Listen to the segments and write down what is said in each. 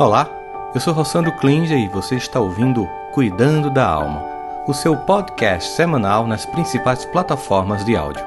Olá, eu sou Rossandro Klinger e você está ouvindo Cuidando da Alma, o seu podcast semanal nas principais plataformas de áudio.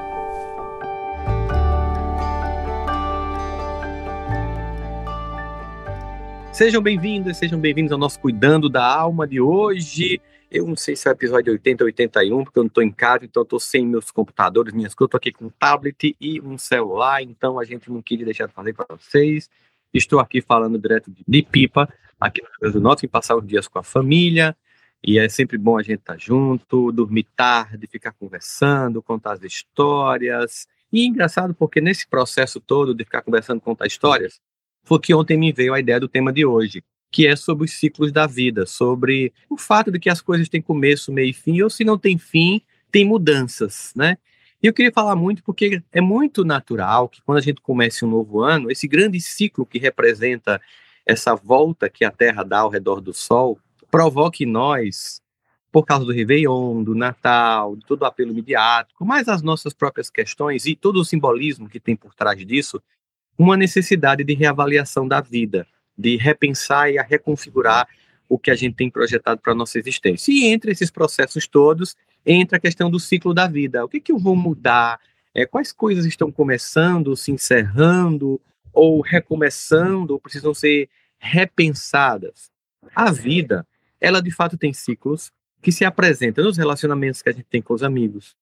Sejam bem-vindos, sejam bem-vindos ao nosso Cuidando da Alma de hoje. Eu não sei se é o episódio 80 ou 81, porque eu não estou em casa, então eu estou sem meus computadores, minhas coisas, estou aqui com um tablet e um celular, então a gente não queria deixar de fazer para vocês. Estou aqui falando direto de Pipa, aqui no Rio Grande do Norte, em passar os dias com a família, e é sempre bom a gente estar junto, dormir tarde, ficar conversando, contar as histórias. E é engraçado porque nesse processo todo de ficar conversando, contar histórias, foi que ontem me veio a ideia do tema de hoje, que é sobre os ciclos da vida, sobre o fato de que as coisas têm começo, meio e fim, ou se não tem fim, tem mudanças, né? E eu queria falar muito porque é muito natural que quando a gente comece um novo ano, esse grande ciclo que representa essa volta que a Terra dá ao redor do Sol, provoque nós, por causa do Réveillon, do Natal, de todo o apelo midiático, mais as nossas próprias questões e todo o simbolismo que tem por trás disso, uma necessidade de reavaliação da vida, de repensar e reconfigurar o que a gente tem projetado para a nossa existência. E entre esses processos todos, entra a questão do ciclo da vida. O que, que eu vou mudar? É, quais coisas estão começando, se encerrando, ou recomeçando, ou precisam ser repensadas? A vida, ela de fato tem ciclos que se apresentam nos relacionamentos que a gente tem com os amigos,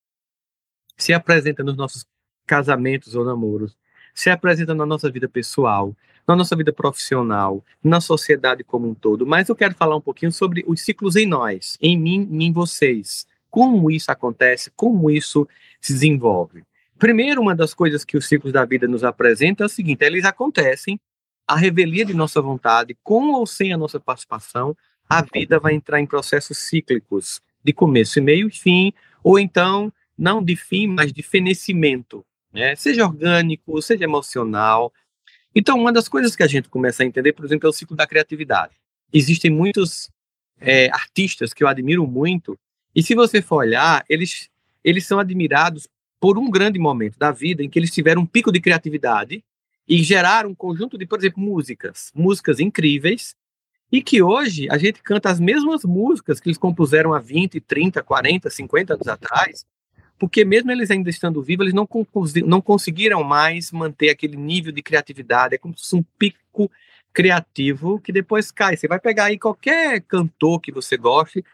se apresenta nos nossos casamentos ou namoros, se apresenta na nossa vida pessoal, na nossa vida profissional, na sociedade como um todo. Mas eu quero falar um pouquinho sobre os ciclos em nós, em mim e em vocês. Como isso acontece, como isso se desenvolve. Primeiro, uma das coisas que os ciclos da vida nos apresentam é o seguinte: eles acontecem, a revelia de nossa vontade, com ou sem a nossa participação, a vida vai entrar em processos cíclicos, de começo e meio e fim, ou então, não de fim, mas de fenecimento, né? seja orgânico, seja emocional. Então, uma das coisas que a gente começa a entender, por exemplo, é o ciclo da criatividade. Existem muitos é, artistas que eu admiro muito, e se você for olhar, eles, eles são admirados por um grande momento da vida em que eles tiveram um pico de criatividade e geraram um conjunto de, por exemplo, músicas, músicas incríveis, e que hoje a gente canta as mesmas músicas que eles compuseram há 20, 30, 40, 50 anos atrás, porque mesmo eles ainda estando vivos, eles não, não conseguiram mais manter aquele nível de criatividade, é como se fosse um pico criativo que depois cai. Você vai pegar aí qualquer cantor que você goste,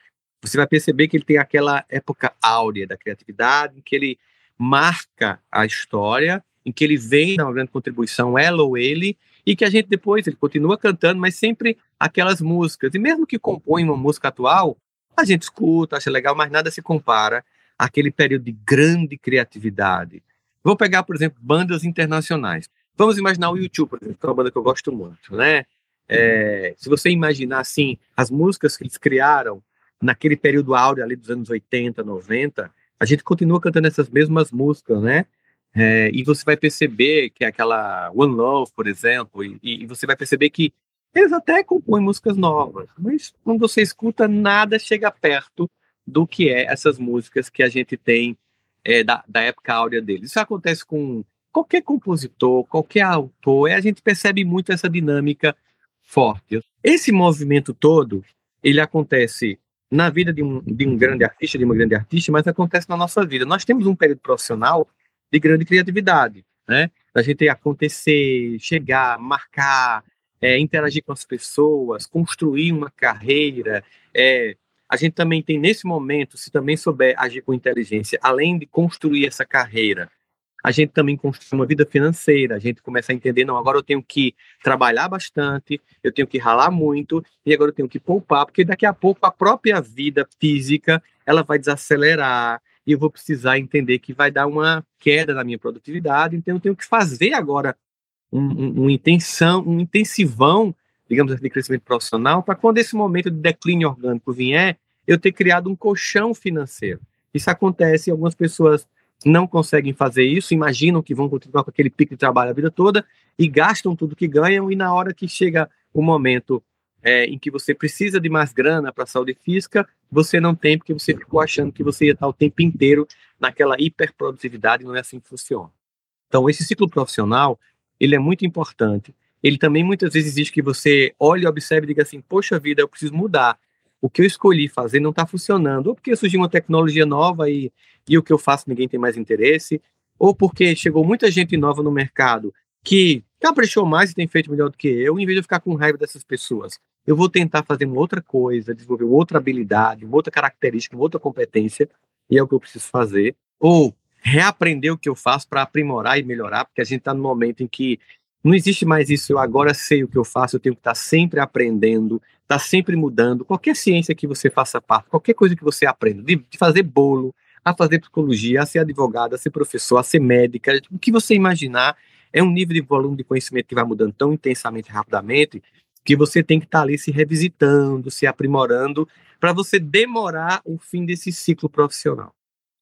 você vai perceber que ele tem aquela época áurea da criatividade, em que ele marca a história, em que ele vem na grande contribuição, ela ou ele, e que a gente depois, ele continua cantando, mas sempre aquelas músicas. E mesmo que compõe uma música atual, a gente escuta, acha legal, mas nada se compara aquele período de grande criatividade. Vou pegar, por exemplo, bandas internacionais. Vamos imaginar o YouTube, por exemplo, que é uma banda que eu gosto muito, né? É, se você imaginar, assim, as músicas que eles criaram naquele período áureo ali dos anos 80, 90, a gente continua cantando essas mesmas músicas, né? É, e você vai perceber que é aquela One Love, por exemplo, e, e, você vai perceber que eles até compõem músicas novas, mas quando você escuta, nada chega perto do que é essas músicas que a gente tem é, da, da época áurea deles. Isso acontece com qualquer compositor, qualquer autor, e a gente percebe muito essa dinâmica forte. Esse movimento todo, ele acontece na vida de um, de um grande artista, de uma grande artista, mas acontece na nossa vida. Nós temos um período profissional de grande criatividade, né? A gente acontecer, chegar, marcar, é, interagir com as pessoas, construir uma carreira, é, a gente também tem nesse momento, se também souber agir com inteligência, além de construir essa carreira, a gente também construi uma vida financeira, a gente começa a entender, não, agora eu tenho que trabalhar bastante, eu tenho que ralar muito, e agora eu tenho que poupar, porque daqui a pouco a própria vida física, ela vai desacelerar, e eu vou precisar entender que vai dar uma queda na minha produtividade, então eu tenho que fazer agora um, um, um intenção, um intensivão digamos assim, de crescimento profissional, para quando esse momento de declínio orgânico vier, eu ter criado um colchão financeiro. Isso acontece, algumas pessoas não conseguem fazer isso, imaginam que vão continuar com aquele pico de trabalho a vida toda e gastam tudo que ganham, e na hora que chega o momento é, em que você precisa de mais grana para a saúde física, você não tem, porque você ficou achando que você ia estar o tempo inteiro naquela hiperprodutividade, não é assim que funciona. Então, esse ciclo profissional, ele é muito importante, ele também muitas vezes exige que você olhe, observe e diga assim: poxa vida, eu preciso mudar. O que eu escolhi fazer não está funcionando. Ou porque surgiu uma tecnologia nova e, e o que eu faço ninguém tem mais interesse, ou porque chegou muita gente nova no mercado que caprichou mais e tem feito melhor do que eu, em vez de eu ficar com raiva dessas pessoas. Eu vou tentar fazer uma outra coisa, desenvolver outra habilidade, uma outra característica, uma outra competência, e é o que eu preciso fazer. Ou reaprender o que eu faço para aprimorar e melhorar, porque a gente está no momento em que não existe mais isso, eu agora sei o que eu faço, eu tenho que estar tá sempre aprendendo, estar tá sempre mudando. Qualquer ciência que você faça parte, qualquer coisa que você aprenda, de, de fazer bolo, a fazer psicologia, a ser advogada, a ser professor, a ser médica, o que você imaginar, é um nível de volume de conhecimento que vai mudando tão intensamente rapidamente que você tem que estar tá ali se revisitando, se aprimorando, para você demorar o fim desse ciclo profissional.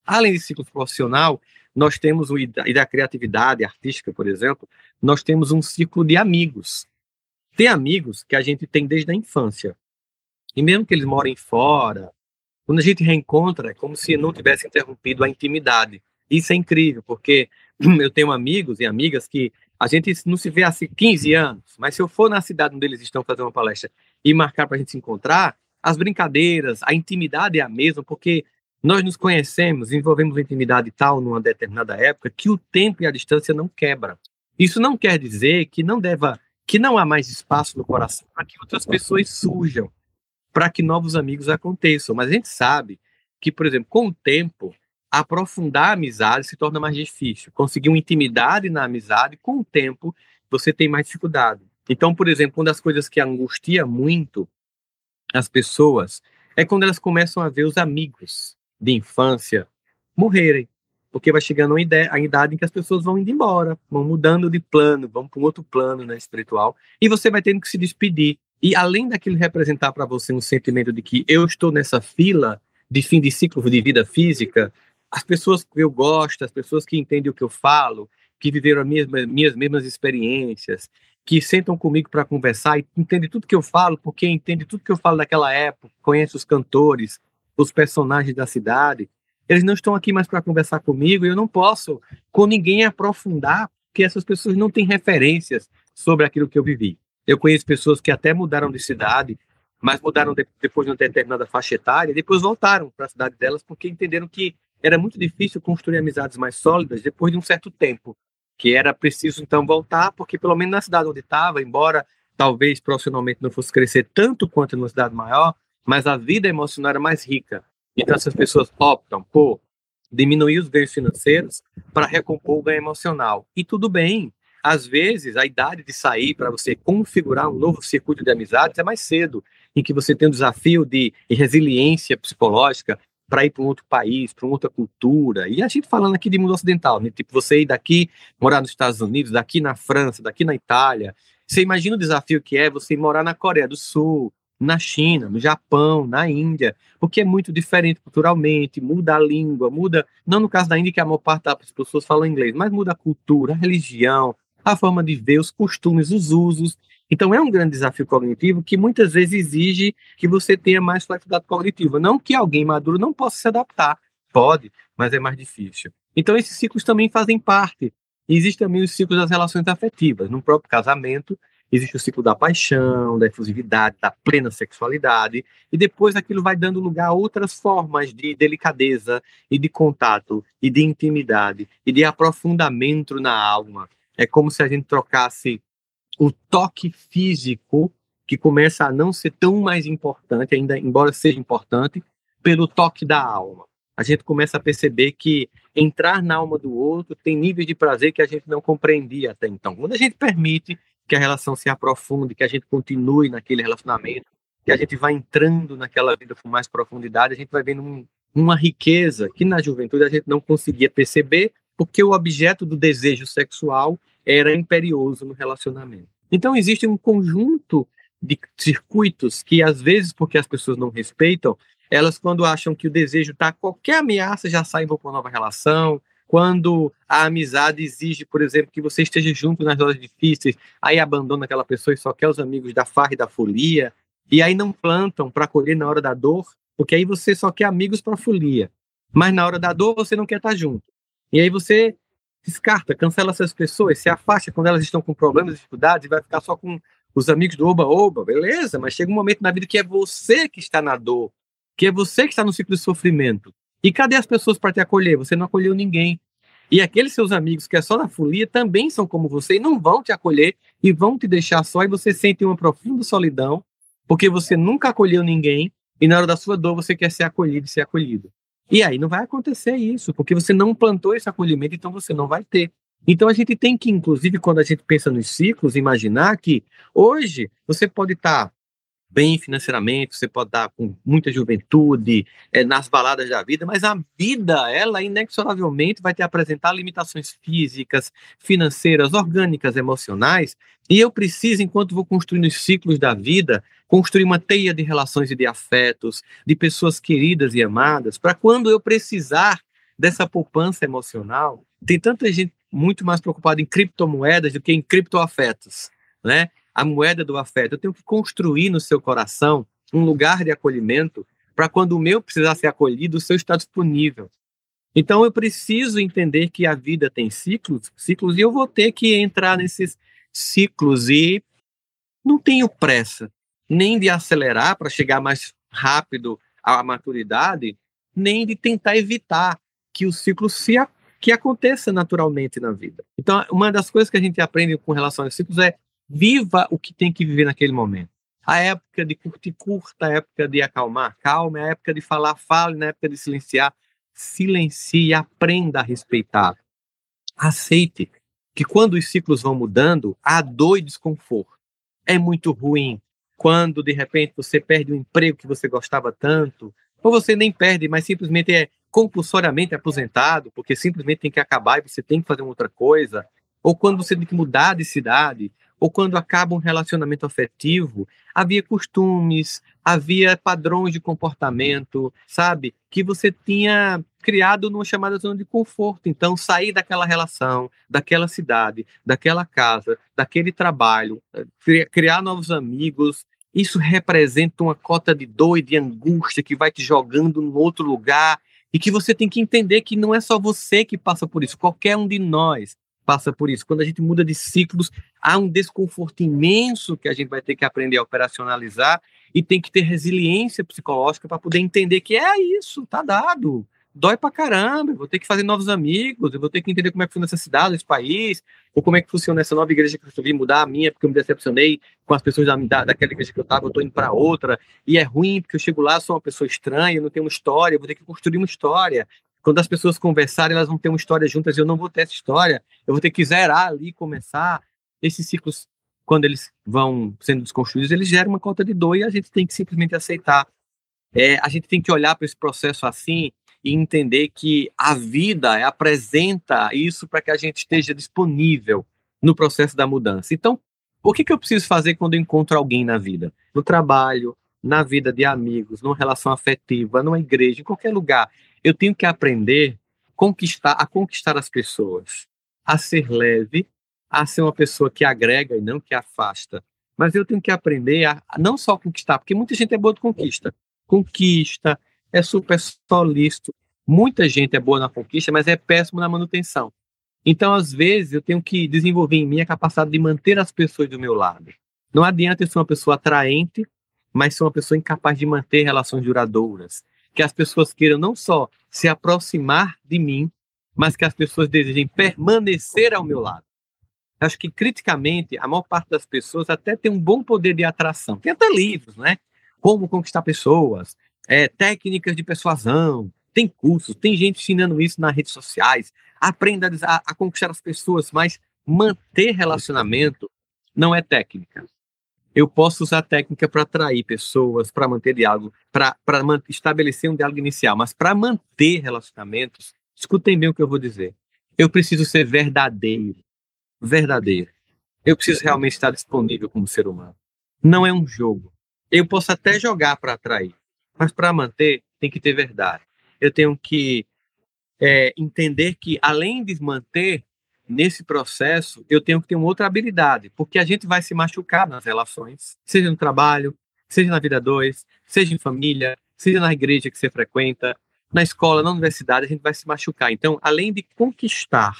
Além desse ciclo profissional, nós temos o e da criatividade artística, por exemplo, nós temos um ciclo de amigos. Tem amigos que a gente tem desde a infância. E mesmo que eles morem fora, quando a gente reencontra, é como se não tivesse interrompido a intimidade. Isso é incrível, porque eu tenho amigos e amigas que a gente não se vê há 15 anos, mas se eu for na cidade onde eles estão fazendo uma palestra e marcar para a gente se encontrar, as brincadeiras, a intimidade é a mesma, porque nós nos conhecemos, envolvemos intimidade tal numa determinada época que o tempo e a distância não quebra. Isso não quer dizer que não deva, que não há mais espaço no coração para que outras pessoas surjam, para que novos amigos aconteçam. Mas a gente sabe que, por exemplo, com o tempo, aprofundar a amizade se torna mais difícil. Conseguir uma intimidade na amizade, com o tempo, você tem mais dificuldade. Então, por exemplo, uma das coisas que angustia muito as pessoas é quando elas começam a ver os amigos de infância morrerem. Porque vai chegando ideia, a idade em que as pessoas vão indo embora, vão mudando de plano, vão para um outro plano né, espiritual, e você vai tendo que se despedir. E além daquilo representar para você um sentimento de que eu estou nessa fila de fim de ciclo de vida física, as pessoas que eu gosto, as pessoas que entendem o que eu falo, que viveram as minhas, mesmas experiências, que sentam comigo para conversar e entendem tudo que eu falo, porque entendem tudo que eu falo daquela época, conhecem os cantores, os personagens da cidade, eles não estão aqui mais para conversar comigo e eu não posso com ninguém aprofundar, porque essas pessoas não têm referências sobre aquilo que eu vivi. Eu conheço pessoas que até mudaram de cidade, mas mudaram de, depois de uma determinada faixa etária, e depois voltaram para a cidade delas porque entenderam que era muito difícil construir amizades mais sólidas depois de um certo tempo, que era preciso então voltar, porque pelo menos na cidade onde estava, embora talvez profissionalmente não fosse crescer tanto quanto numa cidade maior, mas a vida emocional era mais rica. Então essas pessoas optam por diminuir os ganhos financeiros para recompor o ganho emocional. E tudo bem. Às vezes, a idade de sair para você configurar um novo circuito de amizades é mais cedo, em que você tem um desafio de resiliência psicológica, para ir para um outro país, para outra cultura. E a gente falando aqui de mundo ocidental, né? Tipo, você ir daqui, morar nos Estados Unidos, daqui na França, daqui na Itália. Você imagina o desafio que é você morar na Coreia do Sul, na China, no Japão, na Índia, porque é muito diferente culturalmente, muda a língua, muda, não no caso da Índia que a maior parte das pessoas falam inglês, mas muda a cultura, a religião, a forma de ver, os costumes, os usos. Então, é um grande desafio cognitivo que muitas vezes exige que você tenha mais flexibilidade cognitiva. Não que alguém maduro não possa se adaptar, pode, mas é mais difícil. Então, esses ciclos também fazem parte. Existem também os ciclos das relações afetivas. No próprio casamento, existe o ciclo da paixão, da efusividade, da plena sexualidade, e depois aquilo vai dando lugar a outras formas de delicadeza e de contato e de intimidade e de aprofundamento na alma. É como se a gente trocasse o toque físico, que começa a não ser tão mais importante, ainda embora seja importante, pelo toque da alma. A gente começa a perceber que entrar na alma do outro tem níveis de prazer que a gente não compreendia até então. Quando a gente permite que a relação se aprofunde, que a gente continue naquele relacionamento, que a gente vai entrando naquela vida com mais profundidade, a gente vai vendo um, uma riqueza que na juventude a gente não conseguia perceber, porque o objeto do desejo sexual era imperioso no relacionamento. Então, existe um conjunto de circuitos que, às vezes, porque as pessoas não respeitam, elas, quando acham que o desejo está, qualquer ameaça já sai para uma nova relação. Quando a amizade exige, por exemplo, que você esteja junto nas horas difíceis, aí abandona aquela pessoa e só quer os amigos da farra e da folia. E aí não plantam para colher na hora da dor, porque aí você só quer amigos para folia. Mas na hora da dor você não quer estar tá junto. E aí você descarta, cancela essas pessoas, se afasta quando elas estão com problemas, dificuldades, e vai ficar só com os amigos do oba-oba, beleza, mas chega um momento na vida que é você que está na dor, que é você que está no ciclo de sofrimento. E cadê as pessoas para te acolher? Você não acolheu ninguém. E aqueles seus amigos que é só na folia também são como você e não vão te acolher e vão te deixar só e você sente uma profunda solidão, porque você nunca acolheu ninguém e na hora da sua dor você quer ser acolhido e ser acolhido. E aí não vai acontecer isso, porque você não plantou esse acolhimento, então você não vai ter. Então a gente tem que, inclusive, quando a gente pensa nos ciclos, imaginar que hoje você pode estar bem financeiramente, você pode estar com muita juventude, é, nas baladas da vida, mas a vida, ela inexoravelmente vai te apresentar limitações físicas, financeiras, orgânicas, emocionais, e eu preciso, enquanto vou construindo os ciclos da vida, construir uma teia de relações e de afetos, de pessoas queridas e amadas, para quando eu precisar dessa poupança emocional, tem tanta gente muito mais preocupada em criptomoedas do que em criptoafetos, né? A moeda do afeto. Eu tenho que construir no seu coração um lugar de acolhimento para quando o meu precisar ser acolhido, o seu está disponível. Então eu preciso entender que a vida tem ciclos, ciclos e eu vou ter que entrar nesses ciclos e não tenho pressa nem de acelerar para chegar mais rápido à maturidade, nem de tentar evitar que o ciclo se que aconteça naturalmente na vida. Então, uma das coisas que a gente aprende com relação aos ciclos é viva o que tem que viver naquele momento. A época de curtir, curta, a época de acalmar, calma, a época de falar, fale, na época de silenciar, silencie, aprenda a respeitar. Aceite que quando os ciclos vão mudando, há dor e desconforto. É muito ruim quando de repente você perde um emprego que você gostava tanto, ou você nem perde, mas simplesmente é compulsoriamente aposentado, porque simplesmente tem que acabar e você tem que fazer outra coisa, ou quando você tem que mudar de cidade, ou quando acaba um relacionamento afetivo, havia costumes, havia padrões de comportamento, sabe? Que você tinha criado numa chamada zona de conforto. Então, sair daquela relação, daquela cidade, daquela casa, daquele trabalho, criar novos amigos, isso representa uma cota de dor e de angústia que vai te jogando no outro lugar e que você tem que entender que não é só você que passa por isso, qualquer um de nós passa por isso. Quando a gente muda de ciclos, há um desconforto imenso que a gente vai ter que aprender a operacionalizar e tem que ter resiliência psicológica para poder entender que é isso, tá dado. Dói pra caramba, eu vou ter que fazer novos amigos, eu vou ter que entender como é que funciona essa cidade, esse país, ou como é que funciona essa nova igreja que eu resolvi mudar a minha, porque eu me decepcionei com as pessoas da, da, daquela igreja que eu estava, eu estou indo para outra, e é ruim, porque eu chego lá, sou uma pessoa estranha, não tenho uma história, eu vou ter que construir uma história. Quando as pessoas conversarem, elas vão ter uma história juntas eu não vou ter essa história. Eu vou ter que zerar ali, começar. Esses ciclos, quando eles vão sendo desconstruídos, eles geram uma cota de dor e a gente tem que simplesmente aceitar. É, a gente tem que olhar para esse processo assim e entender que a vida apresenta isso para que a gente esteja disponível no processo da mudança. Então, o que, que eu preciso fazer quando eu encontro alguém na vida? No trabalho, na vida de amigos, numa relação afetiva, numa igreja, em qualquer lugar eu tenho que aprender conquistar, a conquistar as pessoas, a ser leve, a ser uma pessoa que agrega e não que afasta. Mas eu tenho que aprender a, não só conquistar, porque muita gente é boa de conquista. Conquista, é super solícito. Muita gente é boa na conquista, mas é péssimo na manutenção. Então, às vezes, eu tenho que desenvolver em mim a capacidade de manter as pessoas do meu lado. Não adianta eu ser uma pessoa atraente, mas ser uma pessoa incapaz de manter relações duradouras que as pessoas queiram não só se aproximar de mim, mas que as pessoas desejem permanecer ao meu lado. Acho que, criticamente, a maior parte das pessoas até tem um bom poder de atração. Tem até livros, né? Como conquistar pessoas, é, técnicas de persuasão, tem cursos, tem gente ensinando isso nas redes sociais. Aprenda a, a conquistar as pessoas, mas manter relacionamento não é técnica eu posso usar técnica para atrair pessoas, para manter diálogo, para estabelecer um diálogo inicial, mas para manter relacionamentos, escutem bem o que eu vou dizer. Eu preciso ser verdadeiro. Verdadeiro. Eu preciso realmente estar disponível como ser humano. Não é um jogo. Eu posso até jogar para atrair, mas para manter, tem que ter verdade. Eu tenho que é, entender que, além de manter, nesse processo, eu tenho que ter uma outra habilidade, porque a gente vai se machucar nas relações, seja no trabalho, seja na vida dois, seja em família, seja na igreja que você frequenta, na escola, na universidade, a gente vai se machucar. Então, além de conquistar,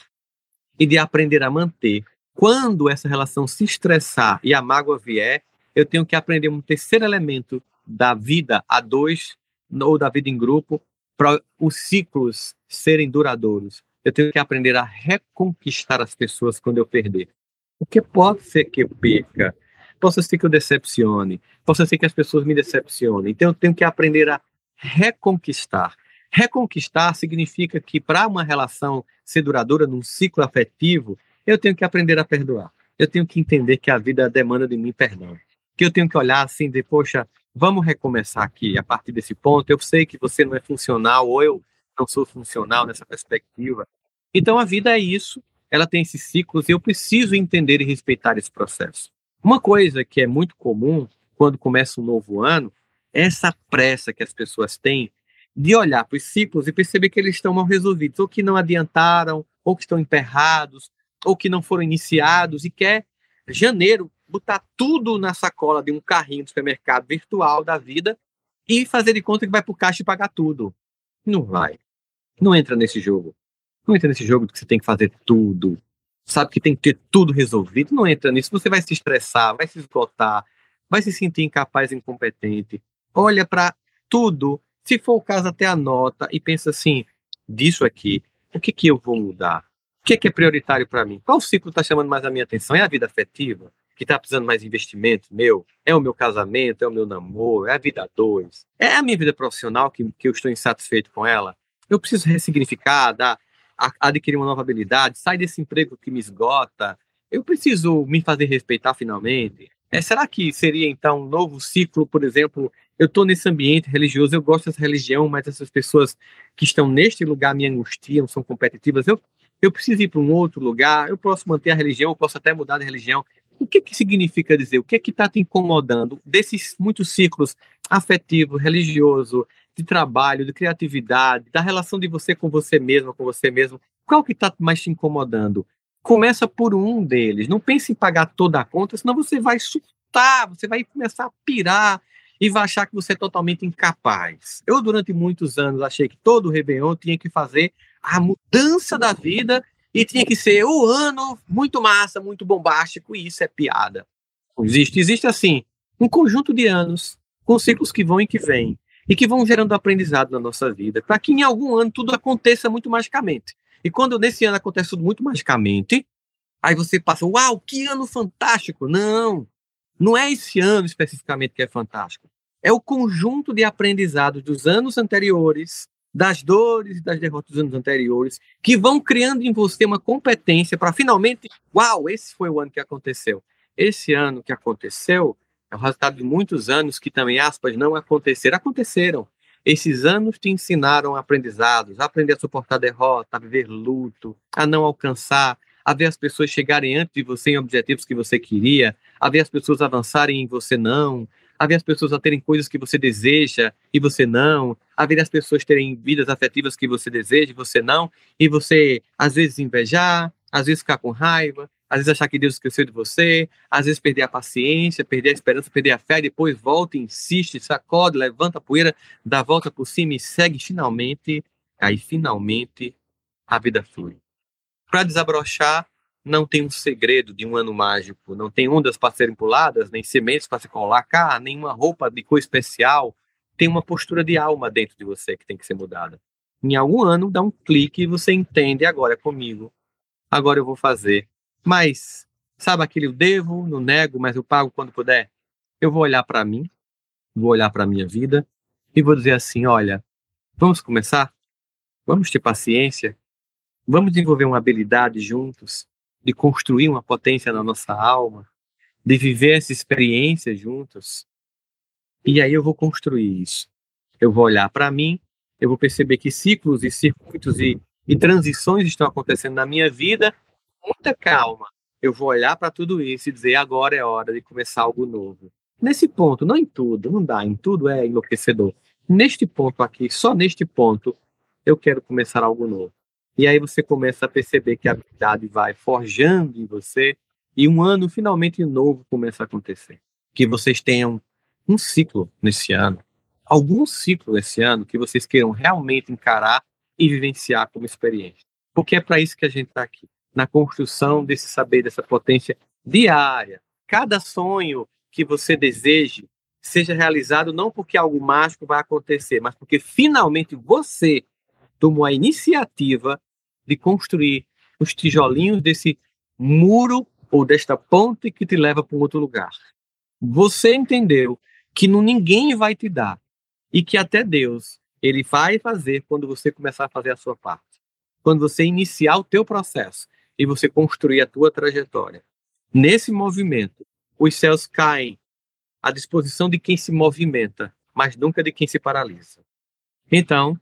e de aprender a manter. Quando essa relação se estressar e a mágoa vier, eu tenho que aprender um terceiro elemento da vida a dois ou da vida em grupo para os ciclos serem duradouros. Eu tenho que aprender a reconquistar as pessoas quando eu perder. Porque pode ser que eu perca, possa ser que eu decepcione, possa ser que as pessoas me decepcionem. Então eu tenho que aprender a reconquistar. Reconquistar significa que para uma relação ser duradoura num ciclo afetivo, eu tenho que aprender a perdoar. Eu tenho que entender que a vida demanda de mim perdão. Que eu tenho que olhar assim e dizer, poxa, vamos recomeçar aqui a partir desse ponto. Eu sei que você não é funcional ou eu não sou funcional nessa perspectiva. Então a vida é isso, ela tem esses ciclos e eu preciso entender e respeitar esse processo. Uma coisa que é muito comum quando começa um novo ano é essa pressa que as pessoas têm de olhar para os ciclos e perceber que eles estão mal resolvidos, ou que não adiantaram, ou que estão emperrados, ou que não foram iniciados e quer janeiro botar tudo na sacola de um carrinho do supermercado virtual da vida e fazer de conta que vai para o caixa e pagar tudo. Não vai. Não entra nesse jogo. Não entra nesse jogo que você tem que fazer tudo. Sabe que tem que ter tudo resolvido. Não entra nisso. Você vai se estressar, vai se esgotar, vai se sentir incapaz, incompetente. Olha para tudo, se for o caso, até anota e pensa assim: disso aqui, o que, que eu vou mudar? O que que é prioritário para mim? Qual ciclo está chamando mais a minha atenção? É a vida afetiva? Que está precisando mais investimento meu? É o meu casamento? É o meu namoro? É a vida dois? É a minha vida profissional que, que eu estou insatisfeito com ela? Eu preciso ressignificar, dar, adquirir uma nova habilidade, sair desse emprego que me esgota. Eu preciso me fazer respeitar finalmente. É, será que seria então um novo ciclo, por exemplo? Eu estou nesse ambiente religioso, eu gosto dessa religião, mas essas pessoas que estão neste lugar me angustiam, são competitivas. Eu, eu preciso ir para um outro lugar, eu posso manter a religião, eu posso até mudar de religião. O que, que significa dizer? O que é que está te incomodando desses muitos ciclos afetivo, religioso, de trabalho, de criatividade, da relação de você com você mesmo, com você mesmo? Qual que está mais te incomodando? Começa por um deles. Não pense em pagar toda a conta, senão você vai surtar, você vai começar a pirar e vai achar que você é totalmente incapaz. Eu, durante muitos anos, achei que todo Réveillon tinha que fazer a mudança da vida e tinha que ser o ano muito massa, muito bombástico, e isso é piada. Existe. Existe, assim, um conjunto de anos com ciclos que vão e que vêm e que vão gerando aprendizado na nossa vida, para que em algum ano tudo aconteça muito magicamente. E quando nesse ano acontece tudo muito magicamente, aí você passa, uau, que ano fantástico! Não, não é esse ano especificamente que é fantástico. É o conjunto de aprendizados dos anos anteriores das dores e das derrotas dos anos anteriores, que vão criando em você uma competência para finalmente, uau, esse foi o ano que aconteceu. Esse ano que aconteceu é o resultado de muitos anos que também, aspas, não aconteceram. Aconteceram. Esses anos te ensinaram aprendizados, a aprender a suportar derrota, a viver luto, a não alcançar, a ver as pessoas chegarem antes de você em objetivos que você queria, a ver as pessoas avançarem e você não, a ver as pessoas a terem coisas que você deseja e você não, a ver as pessoas terem vidas afetivas que você deseja e você não, e você às vezes invejar, às vezes ficar com raiva, às vezes achar que Deus esqueceu de você, às vezes perder a paciência, perder a esperança, perder a fé, depois volta, insiste, sacode, levanta a poeira, dá a volta por cima e segue finalmente, aí finalmente a vida flui. Para desabrochar, não tem um segredo de um ano mágico, não tem ondas para serem puladas, nem sementes para se colocar, nenhuma roupa de cor especial. Tem uma postura de alma dentro de você que tem que ser mudada. Em algum ano, dá um clique e você entende, agora é comigo. Agora eu vou fazer. Mas, sabe aquele eu devo, não nego, mas eu pago quando puder? Eu vou olhar para mim, vou olhar para minha vida e vou dizer assim: olha, vamos começar? Vamos ter paciência? Vamos desenvolver uma habilidade juntos? de construir uma potência na nossa alma, de viver essa experiência juntos. E aí eu vou construir isso. Eu vou olhar para mim, eu vou perceber que ciclos e circuitos e, e transições estão acontecendo na minha vida. Muita calma. Eu vou olhar para tudo isso e dizer agora é hora de começar algo novo. Nesse ponto, não em tudo, não dá, em tudo é enlouquecedor. Neste ponto aqui, só neste ponto, eu quero começar algo novo. E aí você começa a perceber que a habilidade vai forjando em você e um ano finalmente novo começa a acontecer. Que vocês tenham um ciclo nesse ano, algum ciclo nesse ano que vocês queiram realmente encarar e vivenciar como experiência. Porque é para isso que a gente está aqui. Na construção desse saber, dessa potência diária. Cada sonho que você deseje seja realizado não porque algo mágico vai acontecer, mas porque finalmente você tomou a iniciativa de construir os tijolinhos desse muro ou desta ponte que te leva para um outro lugar. Você entendeu que não ninguém vai te dar e que até Deus ele vai fazer quando você começar a fazer a sua parte. Quando você iniciar o teu processo e você construir a tua trajetória. Nesse movimento, os céus caem à disposição de quem se movimenta, mas nunca de quem se paralisa. Então,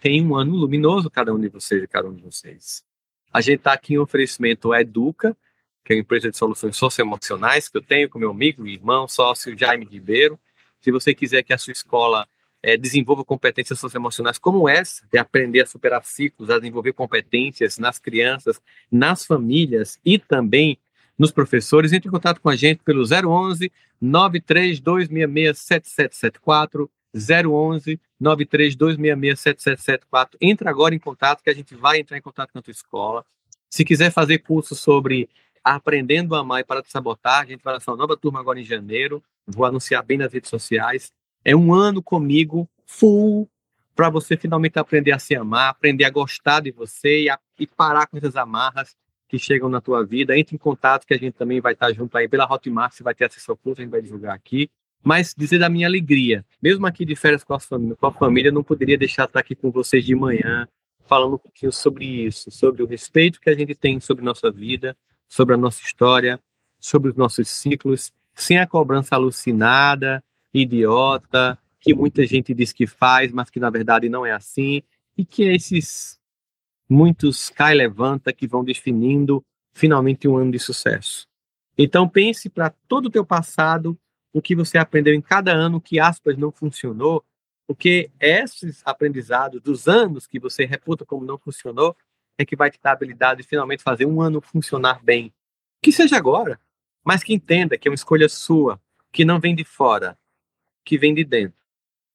tem um ano luminoso cada um de vocês e cada um de vocês. A gente está aqui em oferecimento Educa, que é uma empresa de soluções socioemocionais que eu tenho com meu amigo e irmão, sócio Jaime Ribeiro. Se você quiser que a sua escola é, desenvolva competências socioemocionais como essa, de aprender a superar ciclos, a desenvolver competências nas crianças, nas famílias e também nos professores, entre em contato com a gente pelo 011 93266 7774 011 93266 7774. Entra agora em contato que a gente vai entrar em contato com a tua escola. Se quiser fazer curso sobre aprendendo a amar e para de sabotar, a gente vai lançar uma nova turma agora em janeiro. Vou anunciar bem nas redes sociais. É um ano comigo full para você finalmente aprender a se amar, aprender a gostar de você e, a, e parar com essas amarras que chegam na tua vida. Entre em contato que a gente também vai estar junto aí pela Hotmart, você vai ter acesso ao curso, a gente vai divulgar aqui. Mas dizer da minha alegria, mesmo aqui de férias com a família, com a família não poderia deixar de estar aqui com vocês de manhã, falando um pouquinho sobre isso, sobre o respeito que a gente tem sobre nossa vida, sobre a nossa história, sobre os nossos ciclos, sem a cobrança alucinada, idiota, que muita gente diz que faz, mas que na verdade não é assim, e que é esses muitos cai levanta que vão definindo finalmente um ano de sucesso. Então pense para todo o teu passado, o que você aprendeu em cada ano que aspas não funcionou, porque esses aprendizados dos anos que você reputa como não funcionou é que vai te dar a habilidade de finalmente fazer um ano funcionar bem. Que seja agora, mas que entenda que é uma escolha sua, que não vem de fora, que vem de dentro.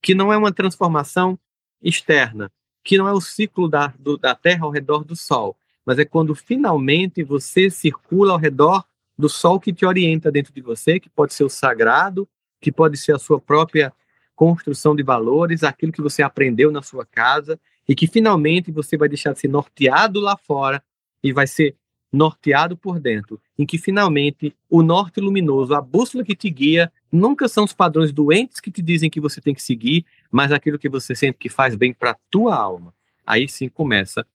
Que não é uma transformação externa, que não é o ciclo da, do, da Terra ao redor do Sol, mas é quando finalmente você circula ao redor do Sol que te orienta dentro de você, que pode ser o sagrado, que pode ser a sua própria construção de valores, aquilo que você aprendeu na sua casa, e que finalmente você vai deixar de ser norteado lá fora e vai ser norteado por dentro, em que finalmente o norte luminoso, a bússola que te guia, nunca são os padrões doentes que te dizem que você tem que seguir, mas aquilo que você sente que faz bem para a tua alma. Aí sim começa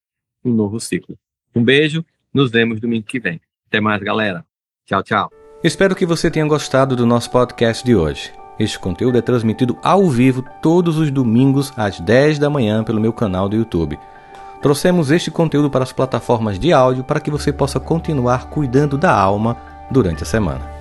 um novo ciclo. Um beijo, nos vemos domingo que vem. Até mais, galera. Tchau, tchau. Espero que você tenha gostado do nosso podcast de hoje. Este conteúdo é transmitido ao vivo todos os domingos às 10 da manhã pelo meu canal do YouTube. Trouxemos este conteúdo para as plataformas de áudio para que você possa continuar cuidando da alma durante a semana.